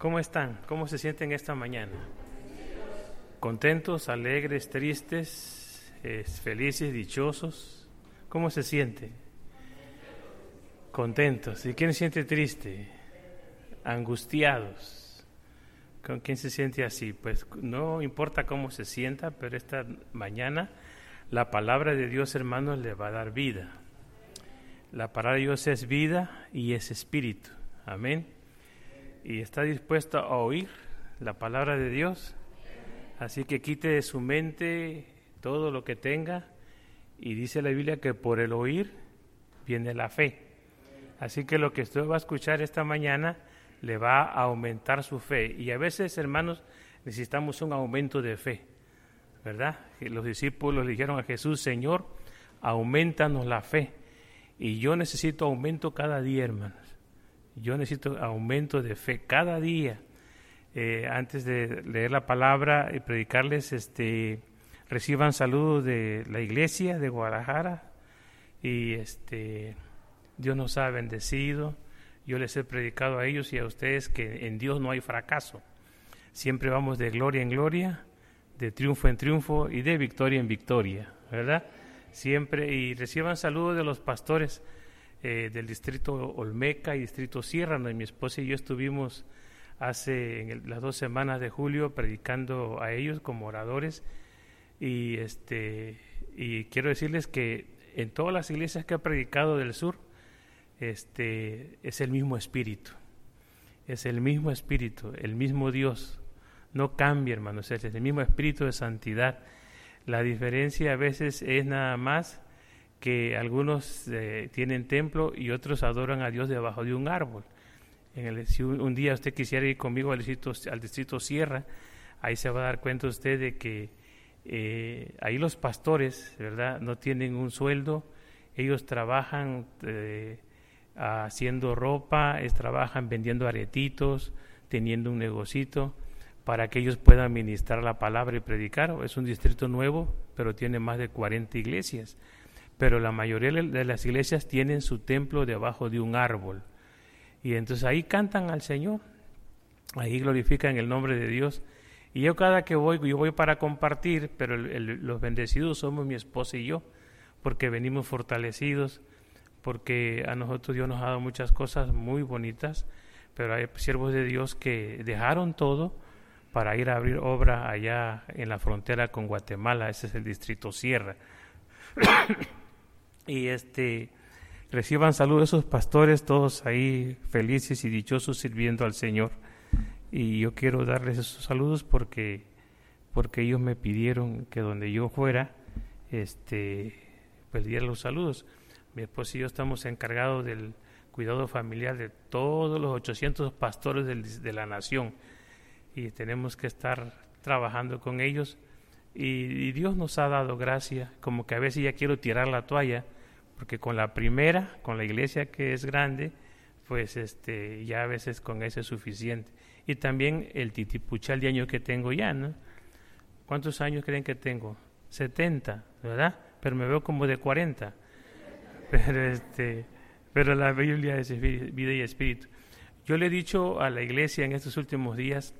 ¿Cómo están? ¿Cómo se sienten esta mañana? ¿Contentos, alegres, tristes, felices, dichosos? ¿Cómo se siente? Contentos. ¿Y quién se siente triste? Angustiados. ¿Con quién se siente así? Pues no importa cómo se sienta, pero esta mañana la palabra de Dios, hermanos, le va a dar vida. La palabra de Dios es vida y es espíritu. Amén y está dispuesto a oír la palabra de Dios. Así que quite de su mente todo lo que tenga y dice la Biblia que por el oír viene la fe. Así que lo que usted va a escuchar esta mañana le va a aumentar su fe. Y a veces, hermanos, necesitamos un aumento de fe, ¿verdad? Los discípulos le dijeron a Jesús, Señor, aumentanos la fe. Y yo necesito aumento cada día, hermanos. Yo necesito aumento de fe cada día. Eh, antes de leer la palabra y predicarles, este, reciban saludos de la iglesia de Guadalajara y este, Dios nos ha bendecido. Yo les he predicado a ellos y a ustedes que en Dios no hay fracaso. Siempre vamos de gloria en gloria, de triunfo en triunfo y de victoria en victoria, ¿verdad? Siempre y reciban saludos de los pastores eh, del distrito Olmeca y distrito Sierra, donde mi esposa y yo estuvimos hace las dos semanas de julio predicando a ellos como oradores. Y este y quiero decirles que en todas las iglesias que he predicado del sur este es el mismo espíritu es el mismo espíritu el mismo Dios. No cambia hermanos es el mismo espíritu de santidad. La diferencia a veces es nada más que algunos eh, tienen templo y otros adoran a Dios debajo de un árbol. Si un, día usted quisiera ir conmigo al distrito, al distrito Sierra, ahí se va a dar cuenta usted de que eh, ahí los pastores, ¿verdad?, no tienen un sueldo, ellos trabajan eh, haciendo ropa, trabajan vendiendo aretitos, teniendo un negocito, para que ellos puedan ministrar la palabra y predicar. Es un distrito nuevo, pero tiene más de 40 iglesias pero la mayoría de las iglesias tienen su templo debajo de un árbol. Y entonces ahí cantan al Señor, ahí glorifican el nombre de Dios. Y yo cada que voy, yo voy para compartir, pero los bendecidos somos mi esposa y yo, porque venimos fortalecidos, porque a nosotros Dios nos ha dado muchas cosas muy bonitas, pero hay siervos de Dios que dejaron todo para ir a abrir obra allá en la frontera con Guatemala, ese es el distrito Sierra. y este reciban salud esos pastores, todos ahí felices y dichosos sirviendo al Señor. Y yo quiero darles esos saludos porque, porque ellos me pidieron que donde yo fuera, este, pues diera los saludos. Mi esposa y yo estamos encargados del cuidado familiar de todos los 800 pastores de la nación y tenemos que estar trabajando con ellos. Y, y Dios nos ha dado gracia, como que a veces ya quiero tirar la toalla, porque con la primera, con la iglesia que es grande, pues este, ya a veces con eso es suficiente. Y también el titipuchal de año que tengo ya, ¿no? ¿Cuántos años creen que tengo? 70, ¿verdad? Pero me veo como de 40. Pero, este, pero la Biblia es vida y espíritu. Yo le he dicho a la iglesia en estos últimos días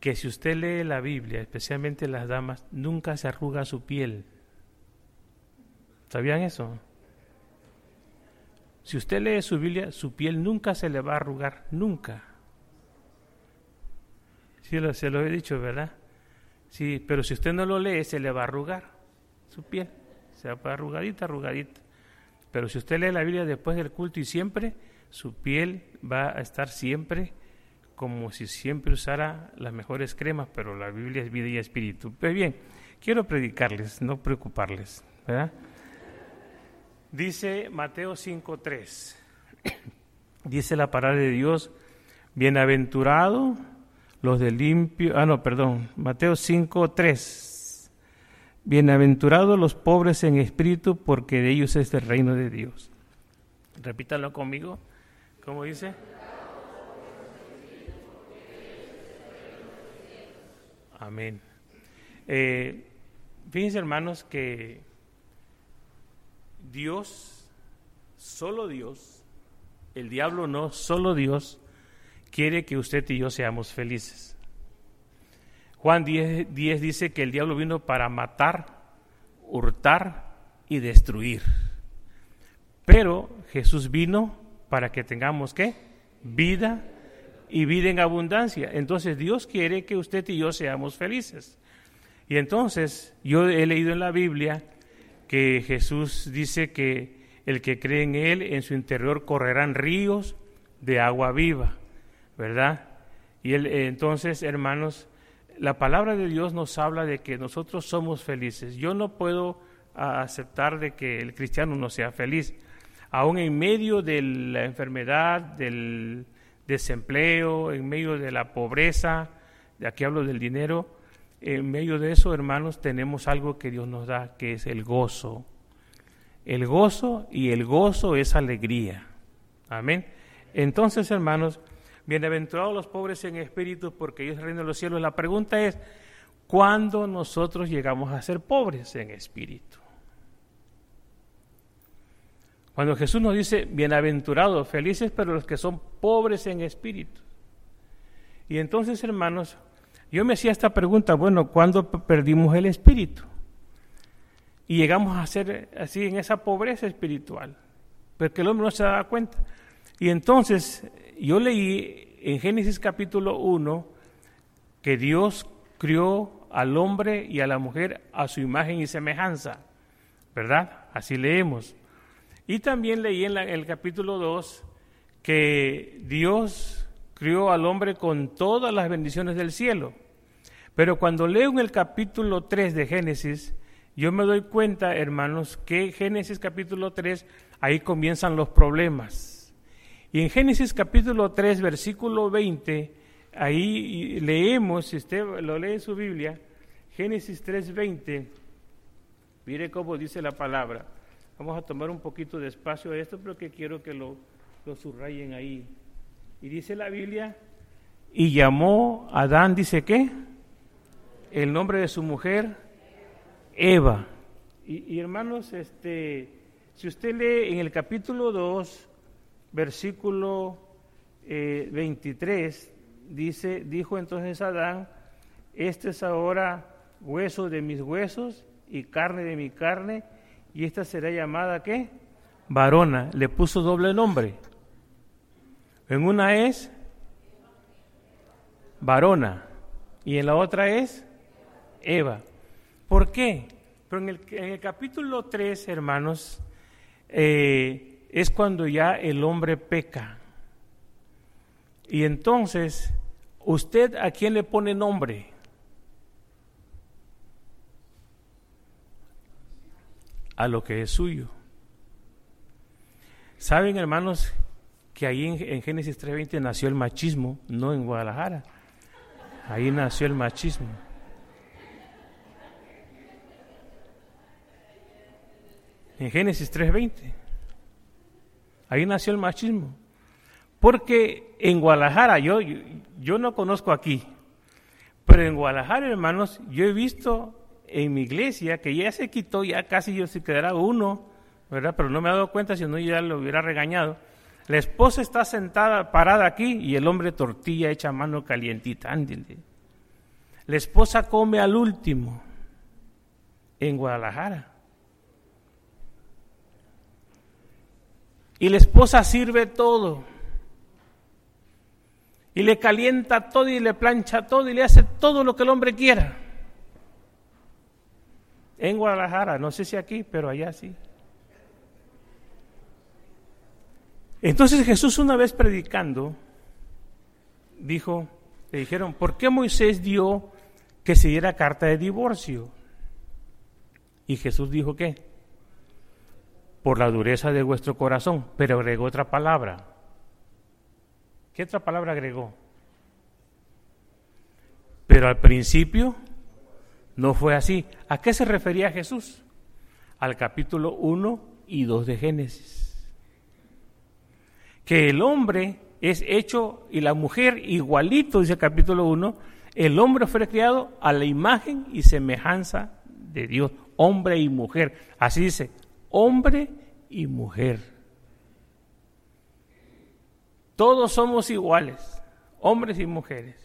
que si usted lee la Biblia, especialmente las damas, nunca se arruga su piel. ¿Sabían eso? Si usted lee su Biblia, su piel nunca se le va a arrugar, nunca. Sí, se lo he dicho, ¿verdad? Sí, pero si usted no lo lee, se le va a arrugar su piel. Se va a arrugadita, arrugadita. Pero si usted lee la Biblia después del culto y siempre, su piel va a estar siempre como si siempre usara las mejores cremas, pero la Biblia es vida y espíritu. Pues bien, quiero predicarles, no preocuparles, ¿verdad? Dice Mateo 5.3, dice la palabra de Dios, bienaventurado los de limpio, ah no, perdón, Mateo 5.3, bienaventurados los pobres en espíritu, porque de ellos es el reino de Dios. Repítalo conmigo, ¿cómo dice? Amén. Eh, fíjense hermanos que Dios, solo Dios, el diablo no, solo Dios, quiere que usted y yo seamos felices. Juan 10, 10 dice que el diablo vino para matar, hurtar y destruir. Pero Jesús vino para que tengamos qué? Vida y vida en abundancia. Entonces Dios quiere que usted y yo seamos felices. Y entonces yo he leído en la Biblia que Jesús dice que el que cree en Él, en su interior correrán ríos de agua viva, ¿verdad? Y él, entonces, hermanos, la palabra de Dios nos habla de que nosotros somos felices. Yo no puedo aceptar de que el cristiano no sea feliz. Aún en medio de la enfermedad, del desempleo, en medio de la pobreza, aquí hablo del dinero, en medio de eso, hermanos, tenemos algo que Dios nos da, que es el gozo. El gozo y el gozo es alegría. Amén. Entonces, hermanos, bienaventurados los pobres en espíritu, porque ellos reino de los cielos. La pregunta es, ¿cuándo nosotros llegamos a ser pobres en espíritu? Cuando Jesús nos dice, bienaventurados, felices, pero los que son pobres en espíritu. Y entonces, hermanos, yo me hacía esta pregunta, bueno, ¿cuándo perdimos el espíritu? Y llegamos a ser así en esa pobreza espiritual, porque el hombre no se daba cuenta. Y entonces yo leí en Génesis capítulo 1 que Dios crió al hombre y a la mujer a su imagen y semejanza, ¿verdad? Así leemos. Y también leí en, el capítulo 2 que Dios crió al hombre con todas las bendiciones del cielo. Pero cuando leo en el capítulo 3 de Génesis, yo me doy cuenta, hermanos, que Génesis capítulo 3, ahí comienzan los problemas. Y en Génesis capítulo 3, versículo 20, ahí leemos, si usted lo lee en su Biblia, Génesis 3, 20, mire cómo dice la palabra. Vamos a tomar un poquito de espacio a esto porque quiero que lo, lo subrayen ahí. Y dice la Biblia, y llamó a Adán, dice qué? El nombre de su mujer, Eva. Y, hermanos, este, si usted lee en el capítulo 2, versículo 23, eh, dice, dijo entonces Adán, este es ahora hueso de mis huesos y carne de mi carne, y esta será llamada ¿qué? Varona, le puso doble nombre. En una es varona y en la otra es Eva. ¿Por qué? Pero en el, en el capítulo 3, hermanos, eh, es cuando ya el hombre peca. Y entonces, ¿usted a quién le pone nombre? a lo que es suyo. Saben, hermanos, que ahí en, en Génesis 3.20 nació el machismo, no en Guadalajara. Ahí nació el machismo. En Génesis 3.20. Ahí nació el machismo. Porque en Guadalajara, yo, yo, no conozco aquí, pero en Guadalajara, hermanos, yo he visto en mi iglesia, que ya se quitó, ya casi yo se quedará uno, ¿verdad? Pero no me he dado cuenta, si no ya lo hubiera regañado. La esposa está sentada, parada aquí, y el hombre tortilla hecha mano calientita, ándale. La esposa come al último, en Guadalajara. Y la esposa sirve todo. Y le calienta todo y le plancha todo y le hace todo lo que el hombre quiera en Guadalajara, no sé si aquí, pero allá sí. Entonces Jesús una vez predicando, dijo, le dijeron, ¿por qué Moisés dio que se diera carta de divorcio? Y Jesús dijo ¿qué? Por la dureza de vuestro corazón, pero agregó otra palabra. ¿Qué otra palabra agregó? Pero al principio no fue así. ¿A qué se refería Jesús? Al capítulo 1 y 2 de Génesis. Que el hombre es hecho y la mujer igualito, dice el capítulo 1, el hombre fue creado a la imagen y semejanza de Dios, hombre y mujer. Así dice, hombre y mujer. Todos somos iguales, hombres y mujeres.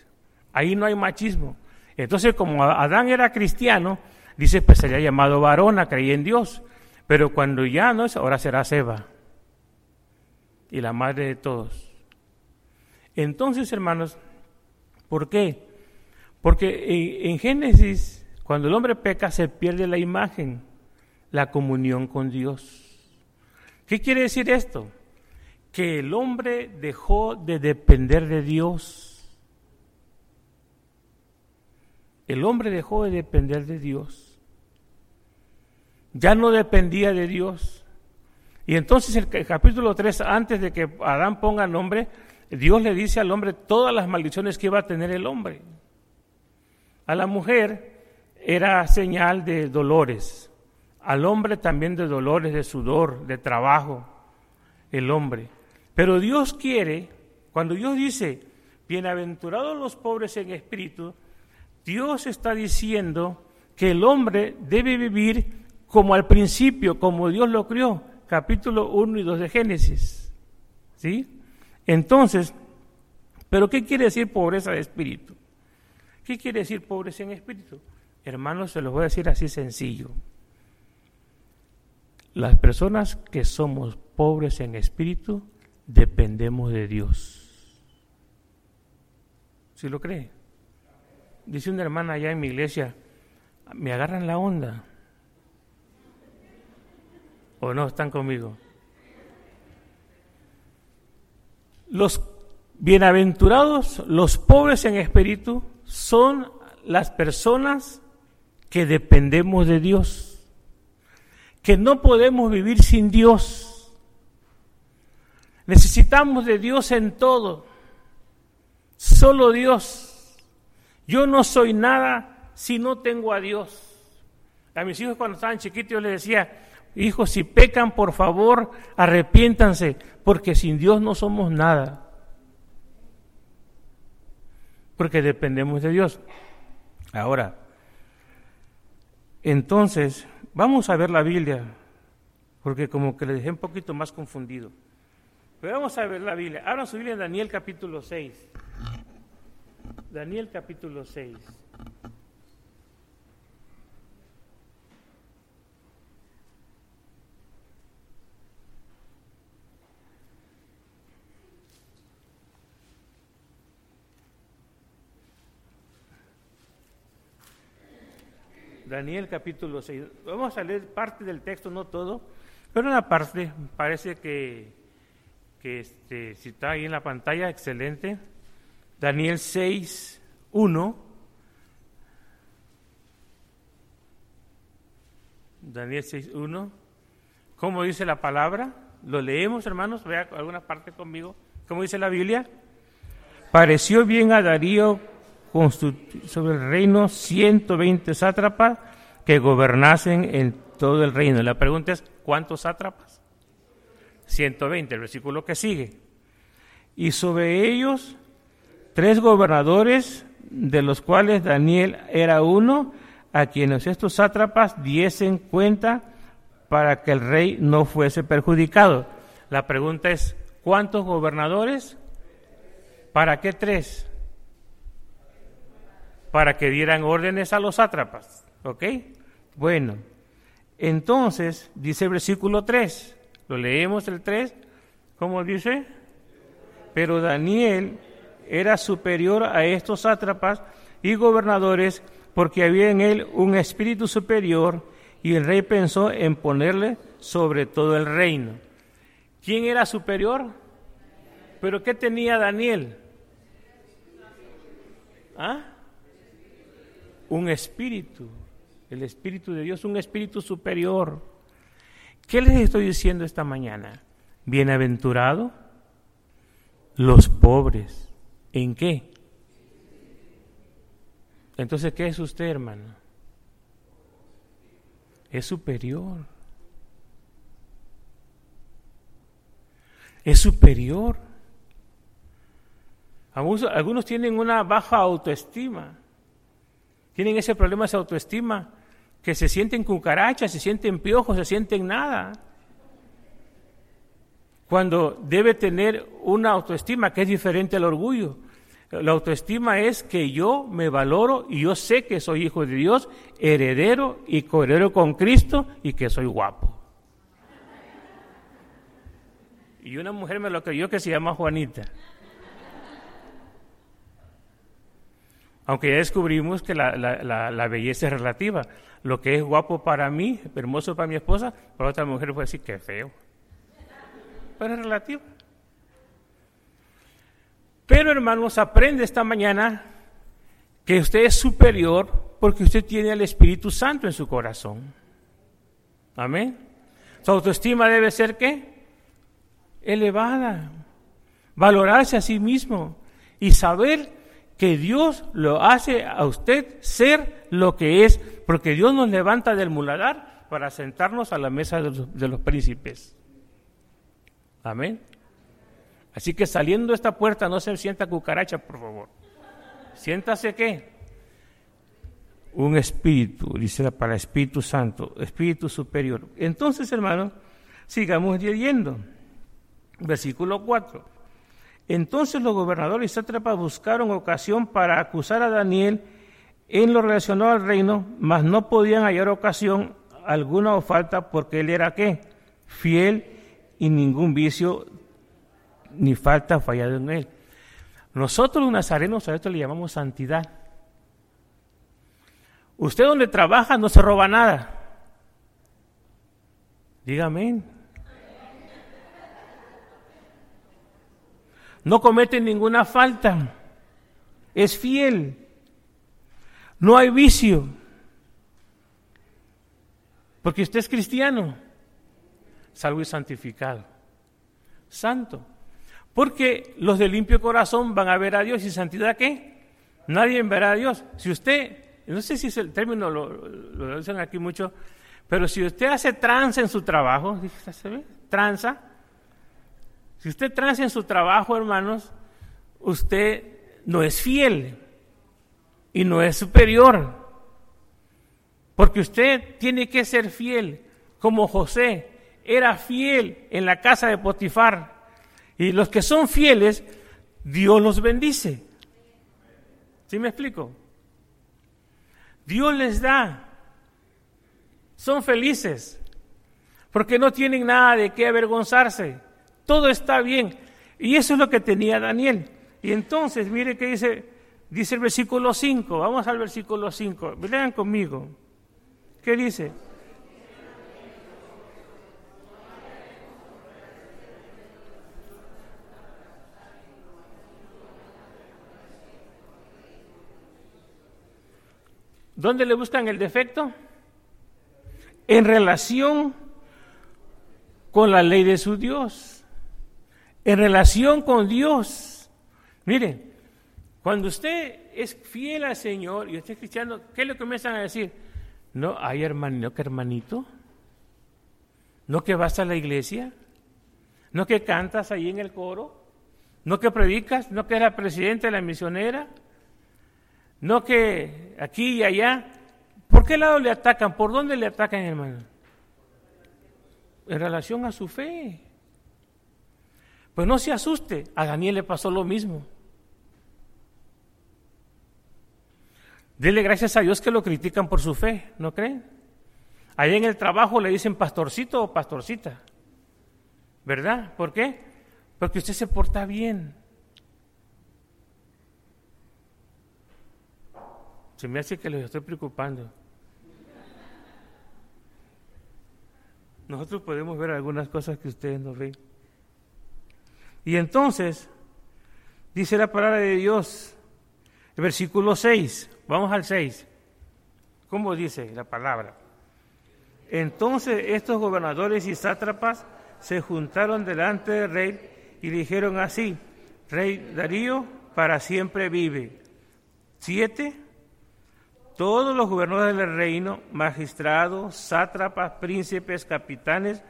Ahí no hay machismo. Entonces, como Adán era cristiano, dice, pues sería llamado varón a creer en Dios. Pero cuando ya no es, ahora será Seba. Y la madre de todos. Entonces, hermanos, ¿por qué? Porque en Génesis, cuando el hombre peca, se pierde la imagen, la comunión con Dios. ¿Qué quiere decir esto? Que el hombre dejó de depender de Dios el hombre dejó de depender de Dios. Ya no dependía de Dios. Y entonces el, capítulo 3, antes de que Adán ponga nombre, Dios le dice al hombre todas las maldiciones que iba a tener el hombre. A la mujer era señal de dolores, al hombre también de dolores, de sudor, de trabajo, el hombre. Pero Dios quiere, cuando Dios dice, bienaventurados los pobres en espíritu, Dios está diciendo que el hombre debe vivir como al principio, como Dios lo crió, capítulo 1 y 2 de Génesis. ¿Sí? Entonces, ¿pero qué quiere decir pobreza de espíritu? ¿Qué quiere decir pobreza en espíritu? Hermanos, se los voy a decir así sencillo. Las personas que somos pobres en espíritu dependemos de Dios. ¿Sí lo cree? Dice una hermana allá en mi iglesia, me agarran la onda. ¿O no están conmigo? Los bienaventurados, los pobres en espíritu, son las personas que dependemos de Dios, que no podemos vivir sin Dios. Necesitamos de Dios en todo. Solo Dios. Yo no soy nada si no tengo a Dios. A mis hijos cuando estaban chiquitos yo les decía, hijos, si pecan, por favor, arrepiéntanse, porque sin Dios no somos nada. Porque dependemos de Dios. Ahora, entonces, vamos a ver la Biblia, porque como que le dejé un poquito más confundido. Pero vamos a ver la Biblia. Abran su Biblia en Daniel capítulo 6. Daniel capítulo 6. Daniel capítulo 6. Vamos a leer parte del texto, no todo, pero una parte parece que, que este, si está ahí en la pantalla, excelente. Daniel 6, 1. Daniel 6, 1. ¿Cómo dice la palabra? Lo leemos, hermanos. Vea alguna parte conmigo. ¿Cómo dice la Biblia? Pareció bien a Darío sobre el reino 120 sátrapas que gobernasen en todo el reino. La pregunta es, ¿cuántos sátrapas? 120, el versículo que sigue. Y sobre ellos tres gobernadores, de los cuales Daniel era uno, a quienes estos sátrapas diesen cuenta para que el rey no fuese perjudicado. La pregunta es, ¿cuántos gobernadores? ¿Para qué tres? Para que dieran órdenes a los sátrapas. ¿Ok? Bueno, entonces dice el versículo 3, lo leemos el 3, ¿cómo dice? Pero Daniel era superior a estos sátrapas y gobernadores porque había en él un espíritu superior y el rey pensó en ponerle sobre todo el reino. ¿Quién era superior? ¿Pero qué tenía Daniel? ¿Ah? Un espíritu, el espíritu de Dios, un espíritu superior. ¿Qué les estoy diciendo esta mañana? Bienaventurado los pobres ¿En qué? Entonces, ¿qué es usted, hermano? Es superior. Es superior. Algunos, tienen una baja autoestima. Tienen ese problema de autoestima, que se sienten cucarachas, se sienten piojos, se sienten nada. Cuando debe tener una autoestima que es diferente al orgullo. La autoestima es que yo me valoro y yo sé que soy hijo de Dios, heredero y coheredero con Cristo y que soy guapo. Y una mujer me lo creyó que se llama Juanita. Aunque ya descubrimos que la, la, belleza es relativa. Lo que es guapo para mí, hermoso para mi esposa, para otra mujer puede decir que feo. Pero es relativo. Pero hermanos, aprende esta mañana que usted es superior porque usted tiene al Espíritu Santo en su corazón. Amén. Su autoestima debe ser qué? Elevada. Valorarse a sí mismo y saber que Dios lo hace a usted ser lo que es, porque Dios nos levanta del muladar para sentarnos a la mesa de los, príncipes. Amén. Así que saliendo de esta puerta no se sienta cucaracha, por favor. Siéntase qué? Un espíritu, dice para Espíritu Santo, Espíritu superior. Entonces, hermanos, sigamos leyendo. Versículo 4. Entonces los gobernadores y sátrapas buscaron ocasión para acusar a Daniel en lo relacionado al reino, mas no podían hallar ocasión alguna o falta porque él era qué? Fiel y ningún vicio ni falta fallado en él. Nosotros los nazarenos a esto le llamamos santidad. Usted donde trabaja no se roba nada. Dígame. No comete ninguna falta. Es fiel. No hay vicio. Porque usted es cristiano. Salvo y santificado. Santo. Porque los de limpio corazón van a ver a Dios y santidad qué? Nadie verá a Dios. Si usted, no sé si es el término, lo, lo dicen aquí mucho, pero si usted hace trance en su trabajo. Tranza. Si usted tranza en su trabajo, hermanos, usted no es fiel y no es superior. Porque usted tiene que ser fiel, como José era fiel en la casa de Potifar. Y los que son fieles, Dios los bendice. ¿Sí me explico? Dios les da. Son felices. Porque no tienen nada de qué avergonzarse. Todo está bien. Y eso es lo que tenía Daniel. Y entonces, mire que dice, dice el versículo 5. Vamos al versículo 5. Vean conmigo. ¿Qué dice? ¿Dónde le buscan el defecto? En relación con la ley de su Dios. En relación con Dios. Mire, cuando usted es fiel al Señor y usted es cristiano, ¿qué le comienzan a decir? No, hay hermano, no que hermanito. No que vas a la iglesia. No que cantas ahí en el coro. No que predicas. No que eres presidente de la misionera. No que aquí y allá. ¿Por qué lado le atacan? ¿Por dónde le atacan, hermano? En relación a su fe. Pues no se asuste, a Daniel le pasó lo mismo. Dele gracias a Dios que lo critican por su fe, ¿no creen? Allá en el trabajo le dicen pastorcito o pastorcita, ¿verdad? ¿Por qué? Porque usted se porta bien. Se me hace que les estoy preocupando. Nosotros podemos ver algunas cosas que ustedes no ven. Y entonces, dice la palabra de Dios, el versículo 6, vamos al 6. ¿Cómo dice la palabra? Entonces estos gobernadores y sátrapas se juntaron delante del rey y dijeron así, Rey Darío para siempre vive. Siete, todos los gobernadores del reino, magistrados, sátrapas, príncipes, capitanes,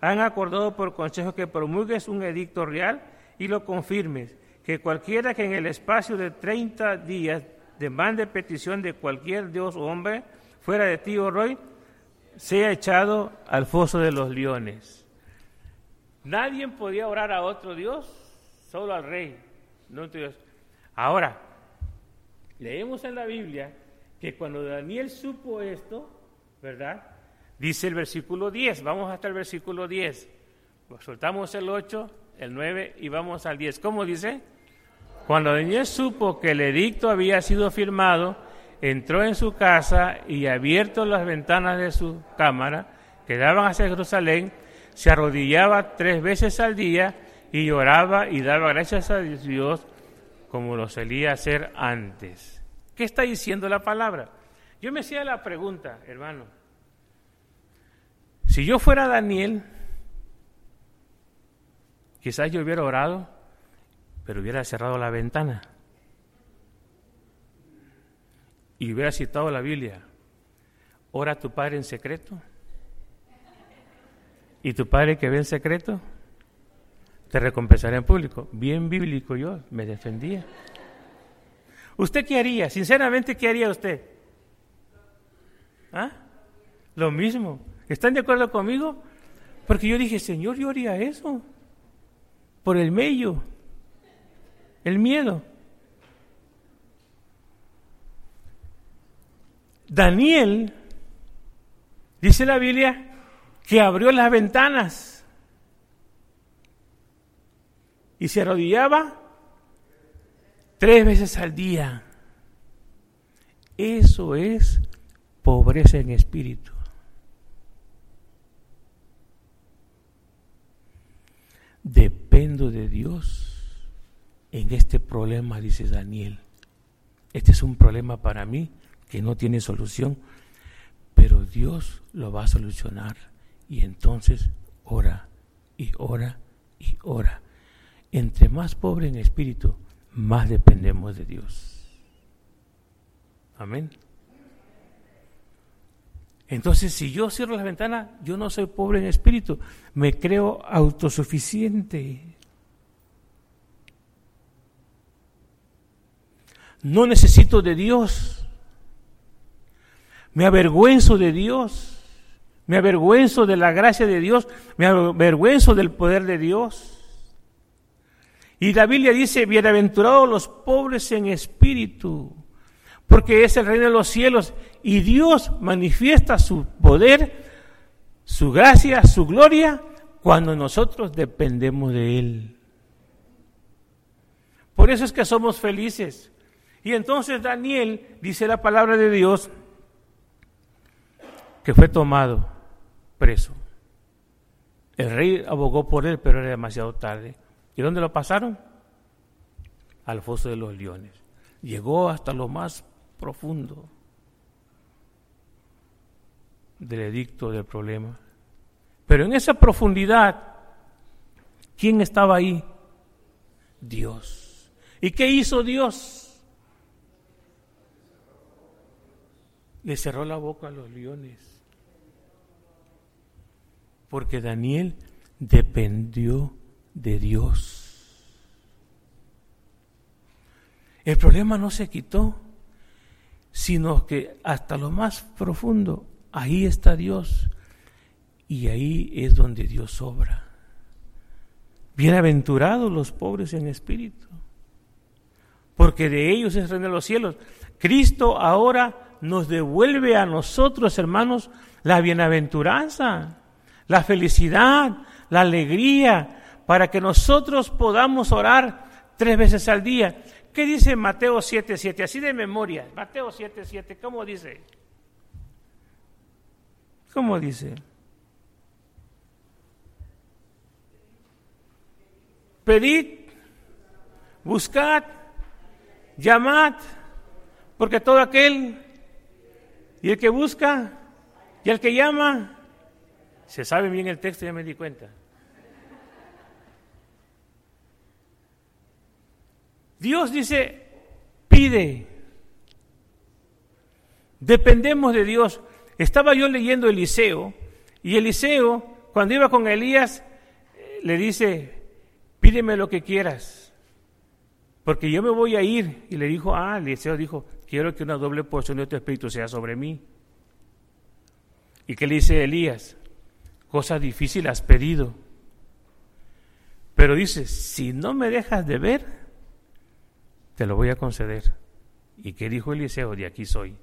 han acordado por consejo que promulgues un edicto real y lo confirmes, que cualquiera que en el espacio de 30 días demande petición de cualquier dios o hombre fuera de ti o oh Roy, sea echado al foso de los leones. Nadie podía orar a otro dios, solo al rey. No, Ahora, leemos en la Biblia que cuando Daniel supo esto, ¿verdad? Dice el versículo 10, vamos hasta el versículo 10. Pues soltamos el 8, el 9 y vamos al 10. ¿Cómo dice? Cuando Daniel supo que el edicto había sido firmado, entró en su casa y abierto las ventanas de su cámara, que daban hacia Jerusalén, se arrodillaba tres veces al día y lloraba y daba gracias a Dios como lo solía hacer antes. ¿Qué está diciendo la palabra? Yo me hacía la pregunta, hermano. Si yo fuera Daniel, quizás yo hubiera orado, pero hubiera cerrado la ventana y hubiera citado la Biblia. Ora a tu Padre en secreto. Y tu Padre que ve en secreto, te recompensará en público. Bien bíblico yo, me defendía. ¿Usted qué haría? Sinceramente, ¿qué haría usted? ¿Ah? Lo mismo. ¿Están de acuerdo conmigo? Porque yo dije, Señor, yo haría eso. Por el medio. El miedo. Daniel, dice la Biblia, que abrió las ventanas y se arrodillaba tres veces al día. Eso es pobreza en espíritu. Dependo de Dios en este problema, dice Daniel. Este es un problema para mí que no tiene solución, pero Dios lo va a solucionar. Y entonces ora y ora y ora. Entre más pobre en espíritu, más dependemos de Dios. Amén. Entonces, si yo cierro las ventanas, yo no soy pobre en espíritu, me creo autosuficiente. No necesito de Dios. Me avergüenzo de Dios. Me avergüenzo de la gracia de Dios. Me avergüenzo del poder de Dios. Y la Biblia dice, bienaventurados los pobres en espíritu, porque es el reino de los cielos. Y Dios manifiesta su poder, su gracia, su gloria, cuando nosotros dependemos de Él. Por eso es que somos felices. Y entonces Daniel, dice la palabra de Dios, que fue tomado preso. El rey abogó por él, pero era demasiado tarde. ¿Y dónde lo pasaron? Al foso de los leones. Llegó hasta lo más profundo del edicto del problema. Pero en esa profundidad, ¿quién estaba ahí? Dios. ¿Y qué hizo Dios? Le cerró la boca a los leones porque Daniel dependió de Dios. El problema no se quitó, sino que hasta lo más profundo, ahí está Dios y ahí es donde Dios obra. Bienaventurados los pobres en espíritu, porque de ellos es reino de los cielos. Cristo ahora nos devuelve a nosotros, hermanos, la bienaventuranza la felicidad, la alegría, para que nosotros podamos orar tres veces al día. ¿Qué dice Mateo 7:7? Así de memoria. Mateo 7:7, ¿cómo dice? ¿Cómo dice? Pedid, buscad, llamad, porque todo aquel y el que busca y el que llama se sabe bien el texto, ya me di cuenta. Dios dice, pide. Dependemos de Dios. Estaba yo leyendo Eliseo y Eliseo, cuando iba con Elías, le dice, pídeme lo que quieras, porque yo me voy a ir. Y le dijo, ah, Eliseo dijo, quiero que una doble porción de tu espíritu sea sobre mí. ¿Y qué le dice Elías? cosa difícil has pedido. Pero dice, si no me dejas de ver, te lo voy a conceder. ¿Y qué dijo Eliseo? De aquí soy.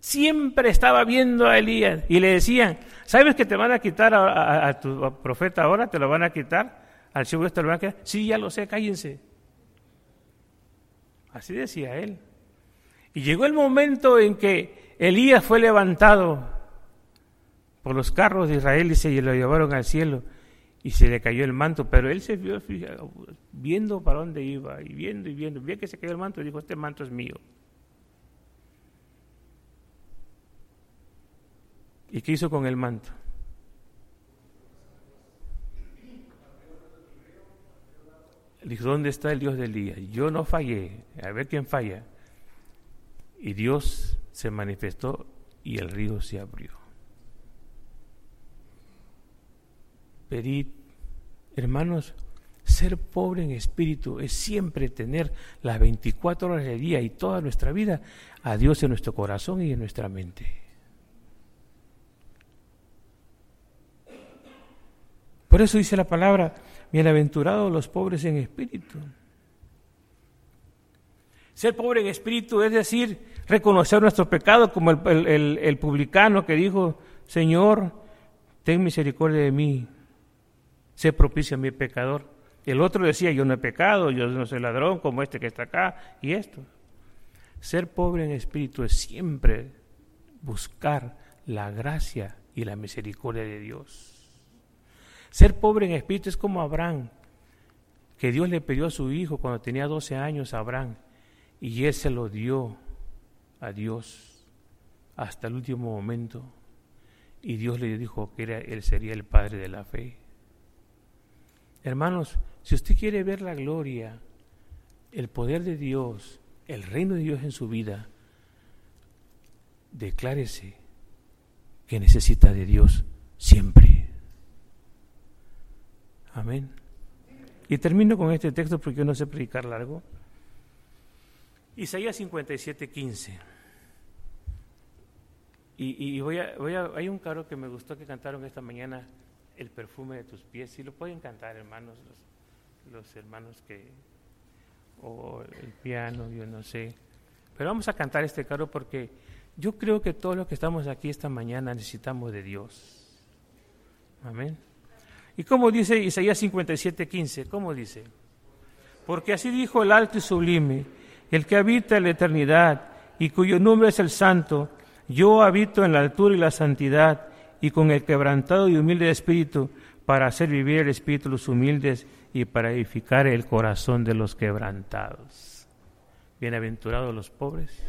Siempre estaba viendo a Elías y le decían, ¿sabes que te van a quitar a, tu profeta ahora? ¿Te lo van a quitar? ¿Al chivo este lo van a quitar? Sí, ya lo sé, cállense. Así decía él. Y llegó el momento en que Elías fue levantado por los carros de Israel y se lo llevaron al cielo y se le cayó el manto, pero él se vio viendo para dónde iba y viendo y viendo, vio que se cayó el manto y dijo, este manto es mío. ¿Y qué hizo con el manto? Dijo, ¿dónde está el Dios del día? Yo no fallé, a ver quién falla. Y Dios se manifestó y el río se abrió. Pedid, hermanos, ser pobre en espíritu es siempre tener las 24 horas del día y toda nuestra vida a Dios en nuestro corazón y en nuestra mente. Por eso dice la palabra, bienaventurados los pobres en espíritu. Ser pobre en espíritu es decir, reconocer nuestro pecado como el, publicano que dijo, Señor, ten misericordia de mí, sé propicio a mi pecador. El otro decía, yo no he pecado, yo no soy ladrón como este que está acá, y esto. Ser pobre en espíritu es siempre buscar la gracia y la misericordia de Dios. Ser pobre en espíritu es como Abraham, que Dios le pidió a su hijo cuando tenía 12 años a Abraham, y él se lo dio a Dios hasta el último momento, y Dios le dijo que era, él sería el padre de la fe. Hermanos, si usted quiere ver la gloria, el poder de Dios, el reino de Dios en su vida, declárese que necesita de Dios siempre. Amén. Y termino con este texto porque no sé predicar largo. Isaías 57, 15. Y, y voy, a, voy a, hay un caro que me gustó que cantaron esta mañana, el perfume de tus pies. Si lo pueden cantar, hermanos, los, los hermanos que, o el piano, yo no sé. Pero vamos a cantar este caro porque yo creo que todos los que estamos aquí esta mañana necesitamos de Dios. Amén. ¿Y cómo dice Isaías 57, 15? ¿Cómo dice? Porque así dijo el alto y sublime, el que habita en la eternidad y cuyo nombre es el santo, yo habito en la altura y la santidad y con el quebrantado y humilde espíritu para hacer vivir el espíritu de los humildes y para edificar el corazón de los quebrantados. Bienaventurados los pobres